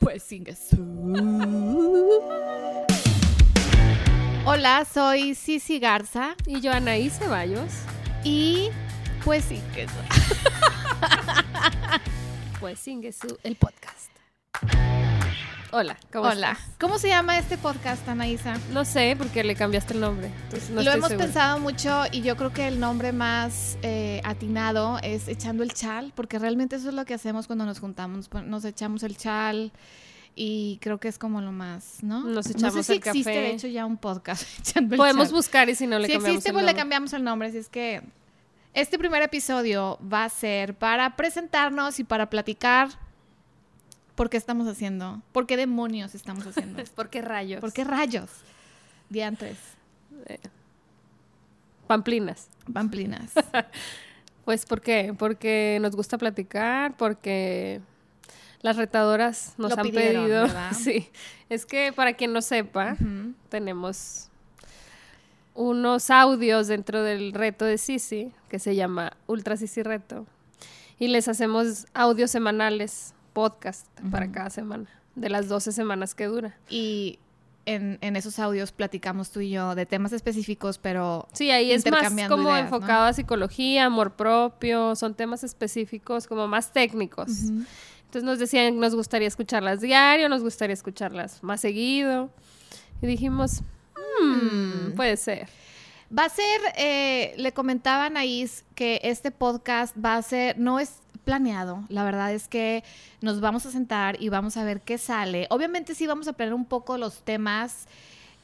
Pues Hola, soy Cici Garza. Y yo, Anaí Ceballos. Y pues que Pues Singesu, el podcast. Hola, ¿cómo Hola. ¿Cómo se llama este podcast, Anaísa? No sé, porque le cambiaste el nombre. Lo hemos pensado mucho y yo creo que el nombre más eh, atinado es Echando el Chal, porque realmente eso es lo que hacemos cuando nos juntamos. Nos echamos el chal y creo que es como lo más, ¿no? Nos echamos no sé si existe, de hecho, ya un podcast echando Podemos buscar y si no le cambiamos existe, el pues le cambiamos el nombre. Así es que este primer episodio va a ser para presentarnos y para platicar ¿Por qué estamos haciendo? ¿Por qué demonios estamos haciendo? ¿Por qué rayos? ¿Por qué rayos? Diantres. Eh, pamplinas. Pamplinas. pues ¿por qué? Porque nos gusta platicar, porque las retadoras nos han pedido. Sí. Es que para quien no sepa, tenemos unos audios dentro del reto de Sisi, que se llama Ultra Sisi Reto. Y les hacemos audios semanales podcast para cada semana, de las 12 semanas que dura. Y en, esos audios platicamos tú y yo de temas específicos, pero... Sí, ahí es más como enfocado a psicología, amor propio, son temas específicos como más técnicos. Entonces nos decían, nos gustaría escucharlas diario, nos gustaría escucharlas más seguido. Y dijimos, hmm, mm. puede ser. Va a ser, eh, le comentaban ahí que este podcast va a ser, no es planeado. La verdad es que nos vamos a sentar y vamos a ver qué sale. Obviamente sí vamos a aprender un poco los temas,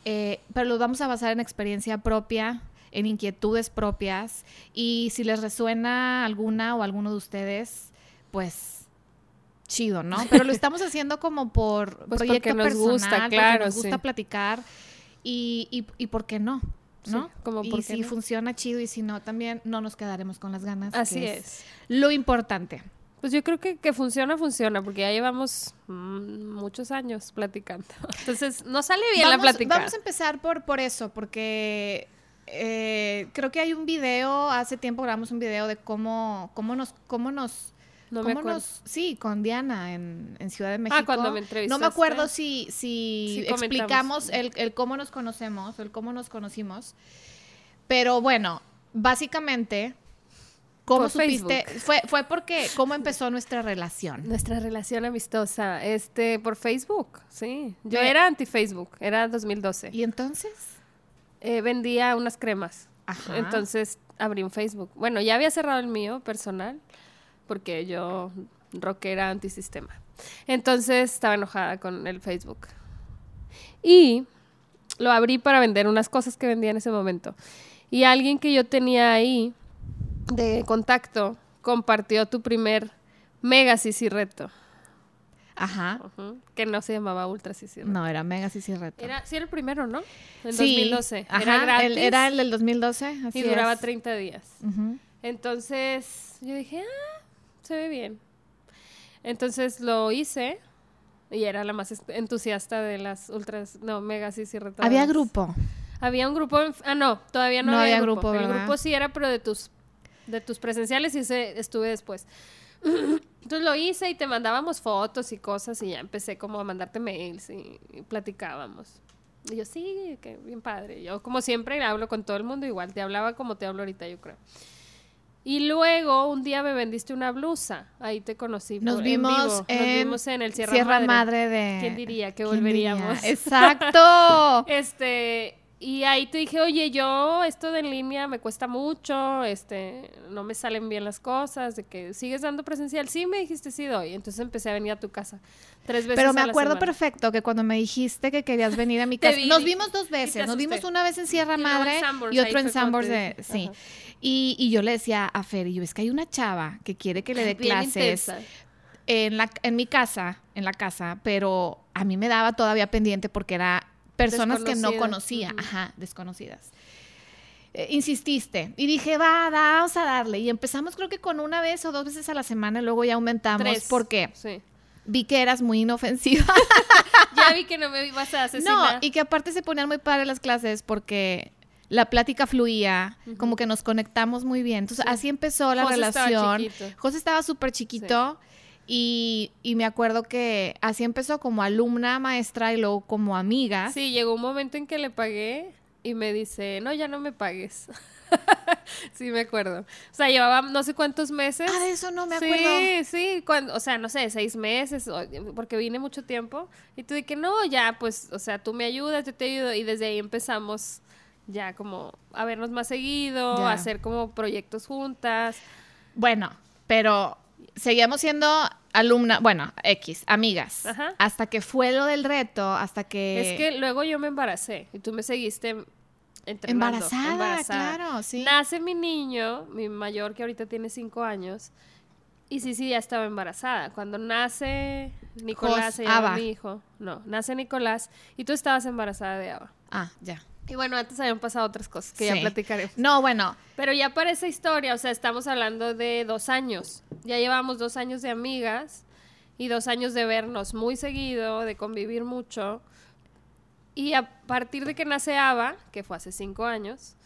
eh, pero los vamos a basar en experiencia propia, en inquietudes propias. Y si les resuena alguna o alguno de ustedes, pues chido, ¿no? Pero lo estamos haciendo como por pues proyecto nos personal, gusta, claro, nos gusta platicar y, y, y por qué no. ¿No? como y si funciona chido y si no, también no nos quedaremos con las ganas. Así es. Lo importante. Pues yo creo que, que funciona, funciona, porque ya llevamos mm, muchos años platicando. Entonces, no sale bien la plática. Vamos a empezar por, por eso, porque eh, creo que hay un video, hace tiempo grabamos un video de cómo, cómo nos, cómo nos no me acuerdo. sí, con Diana en, Ciudad de ah, México. Ah, cuando me entrevistaste. No me acuerdo si, si explicamos el, el, cómo nos conocemos, el cómo nos conocimos. Pero bueno, básicamente, ¿cómo supiste? Fue, fue porque, ¿cómo empezó nuestra relación? Nuestra relación amistosa, este, por Facebook, sí. Yo era anti-Facebook, era 2012. ¿Y entonces? Eh, vendía unas cremas. Ajá. Entonces abrí un Facebook. Bueno, ya había cerrado el mío personal porque yo rockera antisistema. Entonces estaba enojada con el Facebook. Y lo abrí para vender unas cosas que vendía en ese momento. Y alguien que yo tenía ahí de contacto compartió tu primer mega sisi reto. Ajá. Que no se llamaba Ultra Sisi No, era Mega Sisi Reto. Era, sí, era el primero, ¿no? En 2012. Ajá, era gratis. era el del 2012. Así y duraba 30 días. Entonces yo dije, ah, se ve bien. Entonces lo hice y era la más entusiasta de las ultras, no, megas y retadas. ¿Había grupo? Había un grupo, ah, no, todavía no, había, grupo. El grupo sí era, pero de tus, de tus presenciales y ese estuve después. Entonces lo hice y te mandábamos fotos y cosas y ya empecé como a mandarte mails y, y platicábamos. Y yo, sí, que bien padre. Yo, como siempre, hablo con todo el mundo igual. Te hablaba como te hablo ahorita, yo creo. Y luego un día me vendiste una blusa. Ahí te conocí. Nos, vimos, en, Nos vimos en el Sierra, Madre. de. ¿Quién diría que volveríamos? Exacto. este. Y ahí te dije, oye, yo esto de en línea me cuesta mucho, este, no me salen bien las cosas, de que sigues dando presencial. Sí, me dijiste sí doy. Entonces empecé a venir a tu casa tres veces. Pero me acuerdo perfecto que cuando me dijiste que querías venir a mi casa, nos vimos dos veces, nos vimos una vez en Sierra Madre y otro en Sambors, de, sí. Y, y, yo le decía a Fer, y yo, es que hay una chava que quiere que le dé clases en, la, en mi casa, en la casa, pero a mí me daba todavía pendiente porque era personas que no conocía, ajá, desconocidas. Eh, insististe y dije, va, vamos a darle. Y empezamos creo que con una vez o dos veces a la semana y luego ya aumentamos. Tres. porque Sí. Vi que eras muy inofensiva. ya vi que no me ibas a asesinar. No, y que aparte se ponían muy padres las clases porque la plática fluía, como que nos conectamos muy bien. Entonces, así empezó la relación. Estaba José estaba súper chiquito Y, y, me acuerdo que así empezó como alumna, maestra y luego como amiga. Sí, llegó un momento en que le pagué y me dice, no, ya no me pagues. sí, me acuerdo. O sea, llevaba no sé cuántos meses. Ah, de eso no me acuerdo. Sí, sí, cuando, o sea, no sé, seis meses, porque vine mucho tiempo. Y tú que no, ya, pues, o sea, tú me ayudas, yo te ayudo. Y desde ahí empezamos ya como a vernos más seguido, a hacer como proyectos juntas. Bueno, pero seguíamos siendo alumna, bueno, X, amigas. Hasta que fue lo del reto, hasta que... Es que luego yo me embaracé y tú me seguiste Embarazada, claro, sí. Nace mi niño, mi mayor que ahorita tiene cinco años, y sí, sí, ya estaba embarazada. Cuando nace Nicolás, se llama mi hijo. No, nace Nicolás y tú estabas embarazada de Ava. Ah, ya. Y bueno, antes habían pasado otras cosas que ya platicaremos. No, bueno. Pero ya para esa historia, o sea, estamos hablando de dos años. Ya llevamos dos años de amigas y dos años de vernos muy seguido, de convivir mucho. Y a partir de que nace Ava, que fue hace cinco años,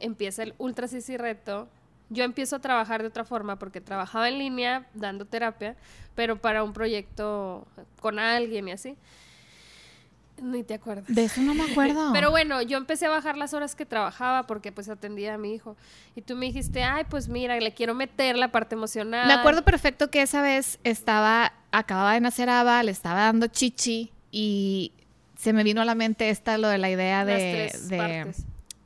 empieza el Ultra Sisi Reto. Yo empiezo a trabajar de otra forma porque trabajaba en línea dando terapia, pero para un proyecto con alguien y así. Ni te acuerdas. De eso no me acuerdo. Pero bueno, yo empecé a bajar las horas que trabajaba porque pues atendía a mi hijo. Y tú me dijiste, ay, pues mira, le quiero meter la parte emocional. Me acuerdo perfecto que esa vez estaba, acababa de nacer Ava, le estaba dando chichi y se me vino a la mente esta, lo de la idea de,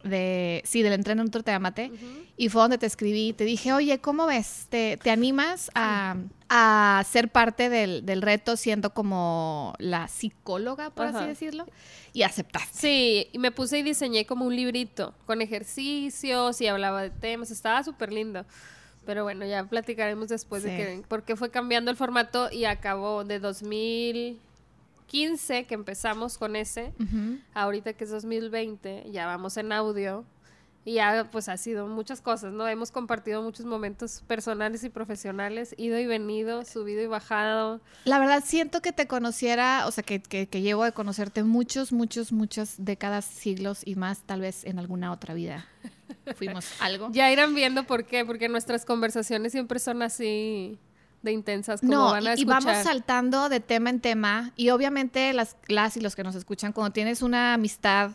de, sí, del entrenamiento te amate. Y fue donde te escribí, te dije, oye, ¿cómo ves? ¿Te, te animas a, a, ser parte del, del, reto siendo como la psicóloga, por así decirlo? Y aceptaste. Sí, y me puse y diseñé como un librito con ejercicios y hablaba de temas, estaba súper lindo. Pero bueno, ya platicaremos después de que, porque fue cambiando el formato y acabó de 2000 15 que empezamos con ese, ahorita que es 2020, ya vamos en audio y ya pues ha sido muchas cosas, ¿no? Hemos compartido muchos momentos personales y profesionales, ido y venido, subido y bajado. La verdad siento que te conociera, o sea, que, que, que llevo de conocerte muchos, muchos, muchas décadas, siglos y más, tal vez en alguna otra vida. Fuimos algo. ya irán viendo por qué, porque nuestras conversaciones siempre son así de intensas como van a y, y vamos saltando de tema en tema y obviamente las, las y los que nos escuchan cuando tienes una amistad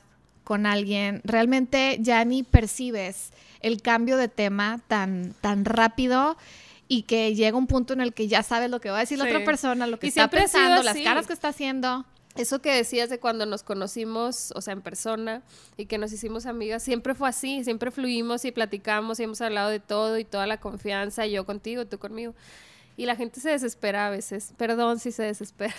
con alguien realmente ya ni percibes el cambio de tema tan tan rápido y que llega un punto en el que ya sabes lo que va a decir la otra persona, lo que está pensando, las caras que está haciendo. Eso que decías de cuando nos conocimos, o sea, en persona, y que nos hicimos amigas, siempre fue así, siempre fluimos y platicamos y hemos hablado de todo y toda la confianza, yo contigo, tú conmigo. Y la gente se desespera a veces. Perdón si se desespera.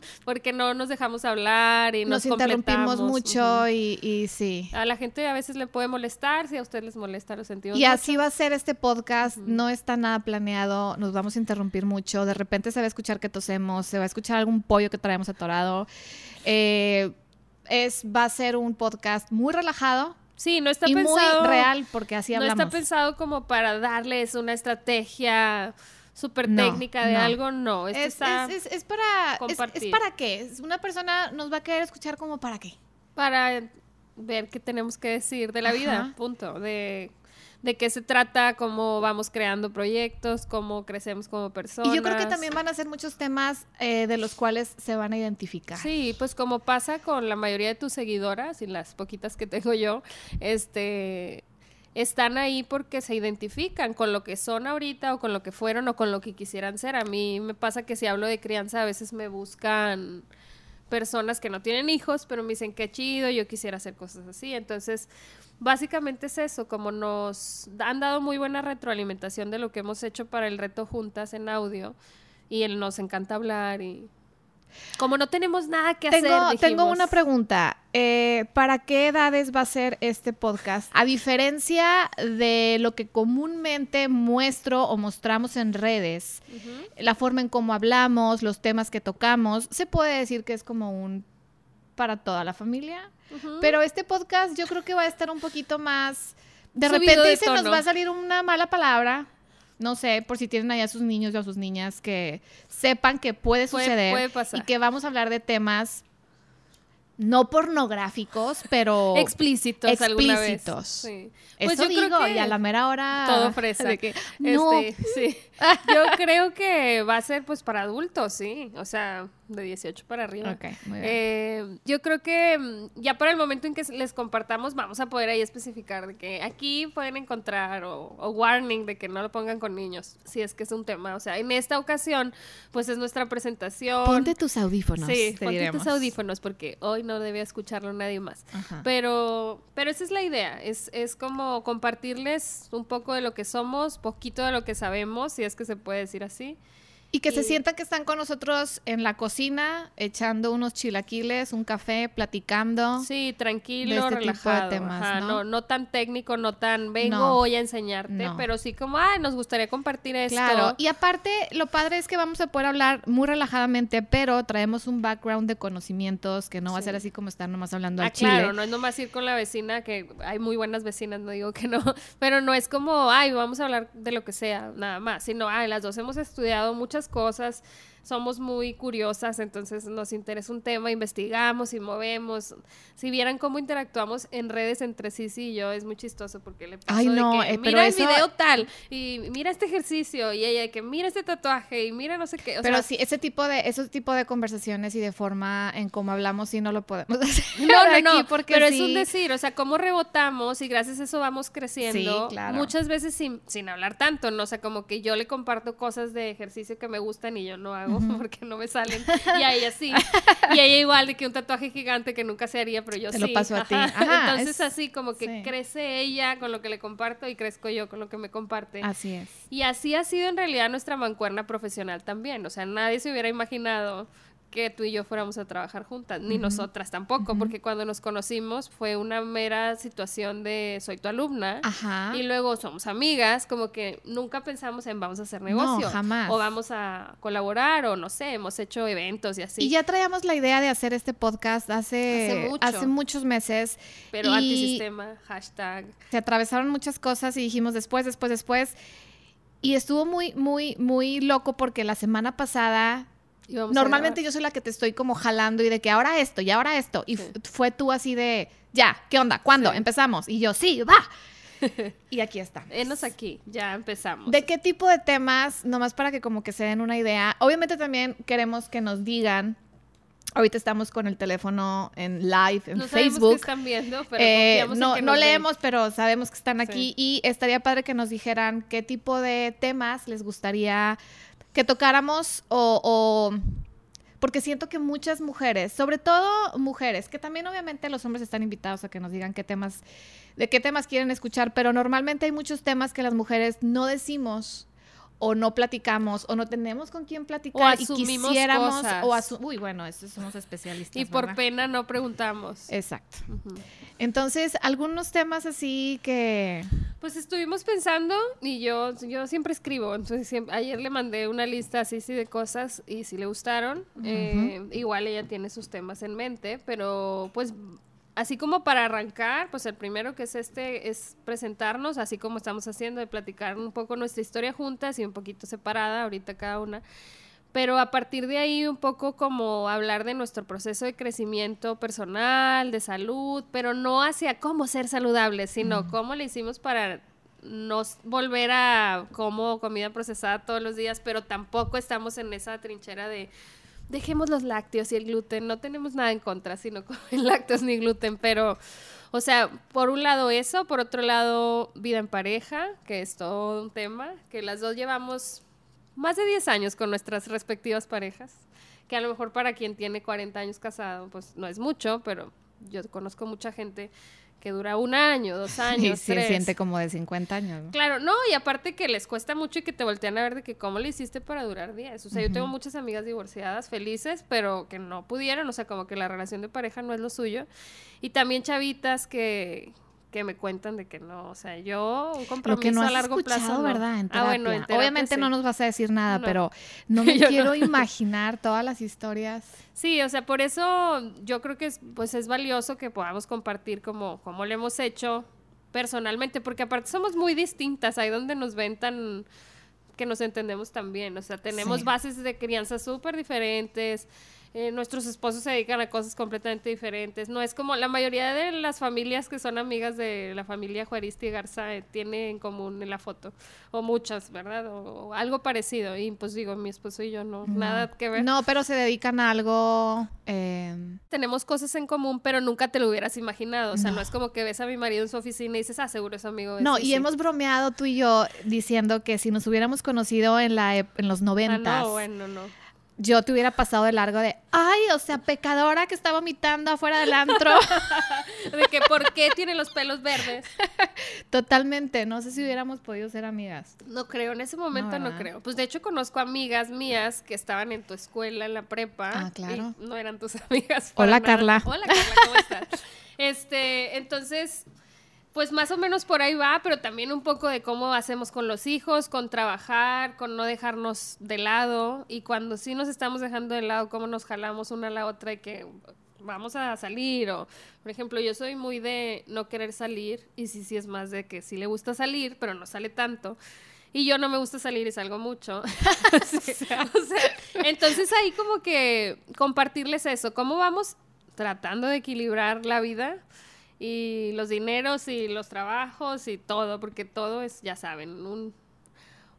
Porque no nos dejamos hablar y nos, nos interrumpimos mucho y, y, sí. A la gente a veces le puede molestar, si a usted les molesta, lo sentimos. Y así va a ser este podcast, no está nada planeado, nos vamos a interrumpir mucho, de repente se va a escuchar que tosemos, se va a escuchar algún pollo que traemos atorado. Eh, es, va a ser un podcast muy relajado, Sí, no está pensado. Muy real, porque así hablamos. No está pensado como para darles una estrategia súper técnica de algo, no. es, es, para es, para qué. Una persona nos va a querer escuchar como para qué. Para ver qué tenemos que decir de la vida, punto. De, de qué se trata, cómo vamos creando proyectos, cómo crecemos como personas. Y yo creo que también van a ser muchos temas eh, de los cuales se van a identificar. Sí, pues como pasa con la mayoría de tus seguidoras y las poquitas que tengo yo, este están ahí porque se identifican con lo que son ahorita o con lo que fueron o con lo que quisieran ser. A mí me pasa que si hablo de crianza a veces me buscan personas que no tienen hijos, pero me dicen qué chido, yo quisiera hacer cosas así. Entonces, básicamente es eso, como nos han dado muy buena retroalimentación de lo que hemos hecho para el reto juntas en audio y nos encanta hablar y como no tenemos nada que hacer. Dijimos... Tengo una pregunta. Eh, ¿Para qué edades va a ser este podcast? A diferencia de lo que comúnmente muestro o mostramos en redes, la forma en cómo hablamos, los temas que tocamos, se puede decir que es como un para toda la familia. Pero este podcast yo creo que va a estar un poquito más... De repente se nos va a salir una mala palabra no sé, por si tienen allá a sus niños o a sus niñas que sepan que puede suceder y que vamos a hablar de temas no pornográficos, pero explícitos, explícitos. Sí. Pues Eso digo, y a la mera hora todo fresa. De que, este, sí. Yo creo que va a ser pues para adultos, sí, o sea, de 18 para arriba. Ok, muy bien. Eh, yo creo que mm, ya para el momento en que les compartamos vamos a poder ahí especificar de que aquí pueden encontrar o, warning de que no lo pongan con niños, si es que es un tema, o sea, en esta ocasión pues es nuestra presentación. Ponte tus audífonos. Sí, ponte tus audífonos porque hoy no debía escucharlo nadie más. Pero, pero esa es la idea, es, es como compartirles un poco de lo que somos, poquito de lo que sabemos, si es que se puede decir así. Y que se sientan que están con nosotros en la cocina, echando unos chilaquiles, un café, platicando. Sí, tranquilo, este relajado. temas, ¿no? ¿no? tan técnico, no tan vengo hoy a enseñarte, pero sí como, ay, nos gustaría compartir esto. Claro, y aparte, lo padre es que vamos a poder hablar muy relajadamente, pero traemos un background de conocimientos que no va a ser así como estar nomás hablando ah, al chile. Claro, no es nomás ir con la vecina, que hay muy buenas vecinas, no digo que no, pero no es como, ay, vamos a hablar de lo que sea, nada más, sino, ay, las dos hemos estudiado muchas cosas somos muy curiosas, entonces nos interesa un tema, investigamos y movemos. Si vieran cómo interactuamos en redes entre sí y yo, es muy chistoso porque le paso no, de que, eh, mira el video tal y mira este ejercicio y ella que mira este tatuaje y mira no sé qué. pero sí, ese tipo de ese tipo de conversaciones y de forma en cómo hablamos sí no lo podemos hacer. No, no, no, porque pero es un decir, o sea, cómo rebotamos y gracias a eso vamos creciendo. Muchas veces sin, sin hablar tanto, ¿no? O sea, como que yo le comparto cosas de ejercicio que me gustan y yo no hago porque no me salen. Y a ella sí. Y a ella igual de que un tatuaje gigante que nunca se haría, pero yo Te sí. lo paso a ti. Entonces así como que crece ella con lo que le comparto y crezco yo con lo que me comparte. Así es. Y así ha sido en realidad nuestra mancuerna profesional también. O sea, nadie se hubiera imaginado que tú y yo fuéramos a trabajar juntas, ni nosotras tampoco, porque cuando nos conocimos fue una mera situación de soy tu alumna y luego somos amigas, como que nunca pensamos en vamos a hacer negocio jamás. o vamos a colaborar o no sé, hemos hecho eventos y así. Y ya traíamos la idea de hacer este podcast hace, hace, muchos meses. Pero antisistema, hashtag. Se atravesaron muchas cosas y dijimos después, después, después. Y estuvo muy, muy, muy loco porque la semana pasada Normalmente yo soy la que te estoy como jalando y de que ahora esto y ahora esto. Y fue tú así de, ya, ¿qué onda? ¿Cuándo? Empezamos. Y yo, sí, va. y aquí está. Enos aquí, ya empezamos. ¿De qué tipo de temas? Nomás para que como que se den una idea. Obviamente también queremos que nos digan Ahorita estamos con el teléfono en live en no Facebook. están viendo, pero eh, no, no leemos, pero sabemos que están aquí y estaría padre que nos dijeran qué tipo de temas les gustaría que tocáramos o, porque siento que muchas mujeres, sobre todo mujeres, que también obviamente los hombres están invitados a que nos digan qué temas, de qué temas quieren escuchar, pero normalmente hay muchos temas que las mujeres no decimos o no platicamos o no tenemos con quién platicar y quisiéramos cosas. o uy bueno eso somos especialistas y por pena no preguntamos. Exacto. Entonces algunos temas así que pues estuvimos pensando y yo yo siempre escribo entonces ayer le mandé una lista así, sí de cosas y si le gustaron eh, igual ella tiene sus temas en mente pero pues así como para arrancar, pues el primero que es este es presentarnos, así como estamos haciendo, de platicar un poco nuestra historia juntas y un poquito separada, ahorita cada una. Pero a partir de ahí un poco como hablar de nuestro proceso de crecimiento personal, de salud, pero no hacia cómo ser saludables, sino cómo le hicimos para no volver a como comida procesada todos los días, pero tampoco estamos en esa trinchera de dejemos los lácteos y el gluten, no tenemos nada en contra, sino con lácteos ni gluten, pero, o sea, por un lado eso, por otro lado vida en pareja, que es todo un tema, que las dos llevamos más de 10 años con nuestras respectivas parejas, que a lo mejor para quien tiene 40 años casado, pues no es mucho, pero yo conozco mucha gente que dura un año, dos años, sí, se siente como de 50 años. Claro, no, y aparte que les cuesta mucho y que te voltean a ver de que cómo le hiciste para durar días. O sea, yo tengo muchas amigas divorciadas felices, pero que no pudieron, o sea, como que la relación de pareja no es lo suyo. Y también chavitas que, que me cuentan de que no, o sea, yo un compromiso a largo plazo. ¿verdad? ah, bueno, Obviamente no nos vas a decir nada, pero no me quiero imaginar todas las historias. Sí, o sea, por eso yo creo que es, pues es valioso que podamos compartir como, como lo hemos hecho personalmente, porque aparte somos muy distintas, ahí donde nos ven tan que nos entendemos también, o sea, tenemos bases de crianza súper diferentes, eh, nuestros esposos se dedican a cosas completamente diferentes. No es como la mayoría de las familias que son amigas de la familia Juaristi y Garza eh, tiene en común en la foto, o muchas, ¿verdad? O, algo parecido. Y pues digo, mi esposo y yo no, nada que ver. No, pero se dedican a algo... Em, Tenemos cosas en común, pero nunca te lo hubieras imaginado. O sea, no, es como que ves a mi marido en su oficina y dices, ah, seguro es amigo de No, y hemos bromeado tú y yo diciendo que si nos hubiéramos conocido en, la, en los noventas... Ah, no, bueno, no yo te hubiera pasado de largo de, ay, o sea, pecadora que está vomitando afuera del antro. de que, ¿por qué tiene los pelos verdes? Totalmente, no sé si hubiéramos podido ser amigas. No creo, en ese momento no, creo. Pues de hecho conozco amigas mías que estaban en tu escuela, en la prepa. Ah, claro. no eran tus amigas. Hola, Carla. Hola, Carla, ¿cómo estás? Este, entonces pues más o menos por ahí va, pero también un poco de cómo hacemos con los hijos, con trabajar, con no dejarnos de lado. Y cuando sí nos estamos dejando de lado, cómo nos jalamos una a la otra y que vamos a salir o por ejemplo yo soy muy de no querer salir y sí sí es más de que sí le gusta salir pero no sale tanto. Y yo no me gusta salir y salgo mucho. Entonces ahí como que compartirles eso cómo vamos tratando de equilibrar la vida y los dineros y los trabajos y todo, porque todo es, ya saben, un,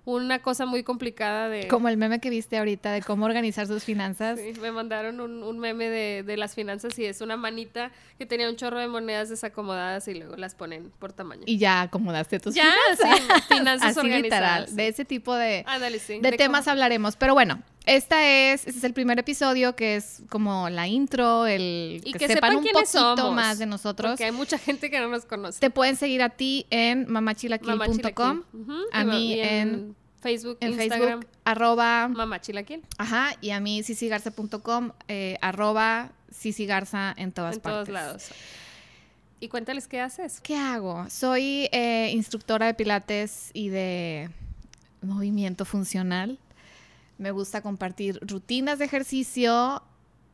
una cosa muy complicada de... Como el meme que viste ahorita de cómo organizar sus finanzas. Sí, me mandaron un, un meme de, de, las finanzas y es una manita que tenía un chorro de monedas desacomodadas y luego las ponen por tamaño. Y ya acomodaste tus ya, finanzas. Sí, finanzas Así literal, de ese tipo de, de, temas hablaremos. Pero bueno, esta es, este es el primer episodio que es como la intro, el que, sepan, un poquito más de nosotros. Porque hay mucha gente que no nos conoce. Te pueden seguir a ti en mamachilaquil.com, a mí en, Facebook, en Instagram, Facebook, arroba mamachilaquil. Ajá, y a mí cicigarza.com, eh, arroba cicigarza en todas partes. En todos lados. Y cuéntales qué haces. ¿Qué hago? Soy eh, instructora de pilates y de movimiento funcional. Me gusta compartir rutinas de ejercicio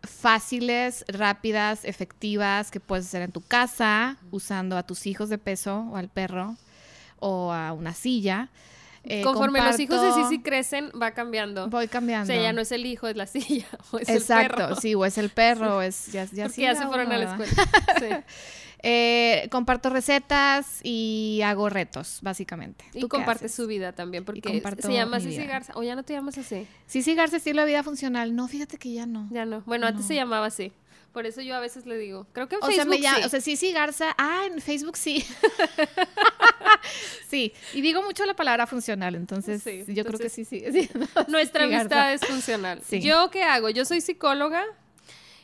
fáciles, rápidas, efectivas, que puedes hacer en tu casa, usando a tus hijos de peso o al perro o a una silla. Eh, Conforme los hijos de Sisi crecen, va cambiando. Voy cambiando. O sea, ya no es el hijo, es la silla. O es Exacto, el perro. sí, o es el perro, o es ya, ya, ya se fueron a la escuela. Sí. Eh, comparto recetas y hago retos, básicamente. Y compartes su vida también, porque se llama Cici Garza. ¿O ya no te llamas así? Cici Garza, estilo de vida funcional. No, fíjate que ya no. Ya no. Bueno, antes se llamaba así. Por eso yo a veces le digo. Creo que en Facebook sí. O sea, Cici Garza. Ah, en Facebook sí. sí. Y digo mucho la palabra funcional, entonces yo creo que sí, sí. Nuestra amistad es funcional. ¿Yo qué hago? Yo soy psicóloga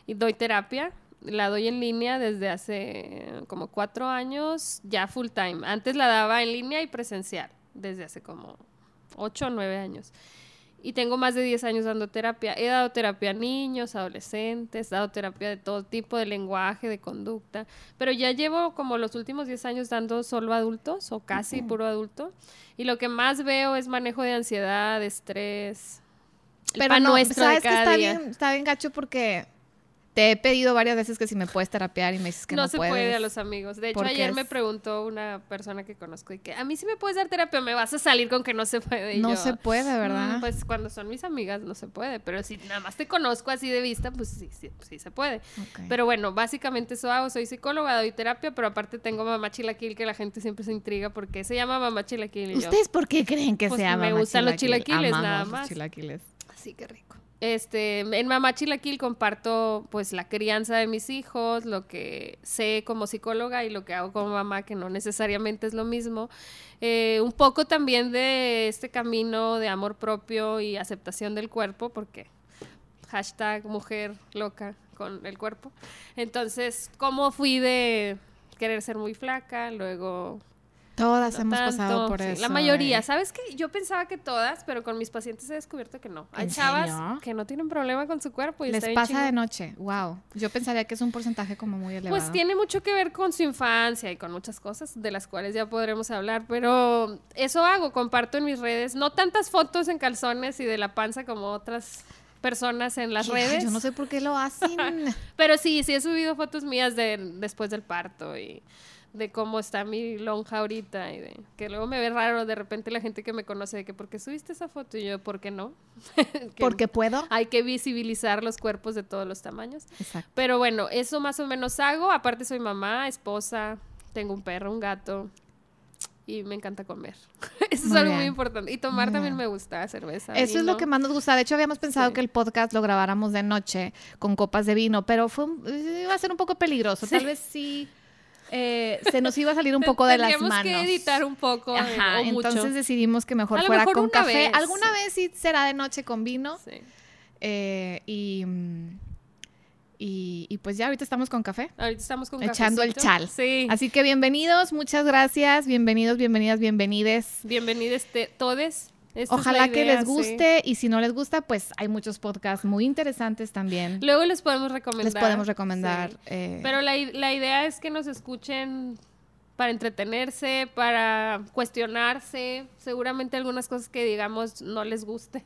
y doy terapia la doy en línea desde hace como cuatro años, ya full time. Antes la daba en línea y presencial, desde hace como ocho o nueve años. Y tengo más de diez años dando terapia. He dado terapia a niños, adolescentes, he dado terapia de todo tipo, de lenguaje, de conducta. Pero ya llevo como los últimos diez años dando solo adultos o casi puro adulto. Y lo que más veo es manejo de ansiedad, de estrés. Pero no, sabes que está bien, está bien gacho porque te he pedido varias veces que si me puedes terapiar y me dices que no, no se puede a los amigos. De hecho, ayer me preguntó una persona que conozco y que a mí sí me puedes dar terapia, me vas a salir con que no se puede. no se puede, ¿verdad? Mm, pues cuando son mis amigas no se puede, pero si nada más te conozco así de vista, pues sí, sí, sí se puede. Pero bueno, básicamente eso hago, soy psicóloga, doy terapia, pero aparte tengo mamá chilaquil que la gente siempre se intriga porque se llama mamá chilaquil. ¿Ustedes por qué creen que pues se llama Me gustan los chilaquiles, nada más. Los chilaquiles. Así que rico. Este, en Mamá Chilaquil comparto pues la crianza de mis hijos, lo que sé como psicóloga y lo que hago como mamá, que no necesariamente es lo mismo. Eh, un poco también de este camino de amor propio y aceptación del cuerpo, porque hashtag mujer loca con el cuerpo. Entonces, ¿cómo fui de querer ser muy flaca, luego Todas hemos pasado por eso. La mayoría, ¿sabes qué? Yo pensaba que todas, pero con mis pacientes he descubierto que no. Hay chavas que no tienen problema con su cuerpo y les pasa de noche. Wow. Yo pensaría que es un porcentaje como muy elevado. Pues tiene mucho que ver con su infancia y con muchas cosas de las cuales ya podremos hablar, pero eso hago, comparto en mis redes, no tantas fotos en calzones y de la panza como otras personas en las redes. Yo no sé por qué lo hacen. pero sí, sí he subido fotos mías de después del parto y de cómo está mi lonja ahorita y de que luego me ve raro de repente la gente que me conoce de que ¿por qué subiste esa foto? y yo ¿por qué no? porque puedo. Hay que visibilizar los cuerpos de todos los tamaños. Exacto. Pero bueno, eso más o menos hago, aparte soy mamá, esposa, tengo un perro, un gato y me encanta comer. Eso es algo muy importante. Y tomar también me gusta, cerveza. Eso es lo que más nos gusta. De hecho, habíamos pensado que el podcast lo grabáramos de noche con copas de vino, pero fue iba a ser un poco peligroso. Tal vez sí. Eh, se nos iba a salir un poco de las manos. que editar un poco. Ajá, entonces decidimos que mejor fuera con café. Alguna vez sí será de noche con vino. Sí. Eh, y mm, y, pues ya ahorita estamos con café. Ahorita estamos con Echando el chal. Sí. Así que bienvenidos, muchas gracias, bienvenidos, bienvenidas, bienvenides. Bienvenidos todes. Ojalá que les guste y si no les gusta, pues hay muchos podcasts muy interesantes también. Luego les podemos recomendar. Les podemos recomendar. Eh, Pero la, la idea es que nos escuchen para entretenerse, para cuestionarse, seguramente algunas cosas que digamos no les gusten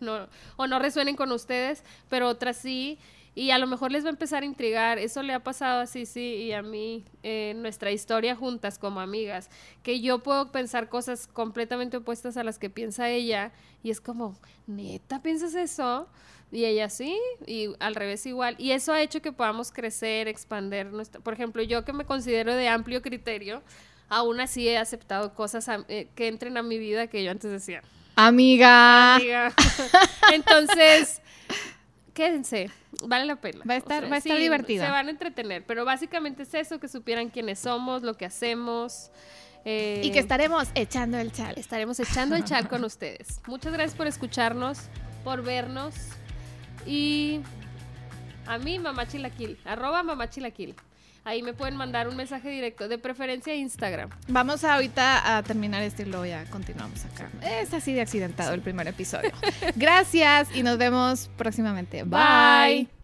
o no resuenen con ustedes, pero otras sí y a lo mejor les va a empezar a intrigar. Eso le ha pasado a Sisi y a mí en nuestra historia juntas como amigas, que yo puedo pensar cosas completamente opuestas a las que piensa ella y es como, neta, ¿piensas eso? Y ella sí, y al revés igual. Y eso ha hecho que podamos crecer, expander nuestra... Por ejemplo, yo que me considero de amplio criterio, aún así he aceptado cosas eh, que entren a mi vida que yo antes decía. Amiga. Amiga. Entonces, quédense, vale la pena. Va a estar, va a estar divertido. Se van a entretener, pero básicamente es eso, que supieran quiénes somos, lo que hacemos. y que estaremos echando el chal. Estaremos echando el chal con ustedes. Muchas gracias por escucharnos, por vernos. Y a mí, Mamá Chilaquil, arroba Mamá Chilaquil. Ahí me pueden mandar un mensaje directo, de preferencia Instagram. Vamos ahorita a terminar este y luego ya continuamos acá. Es así de accidentado el primer episodio. Gracias y nos vemos próximamente. Bye.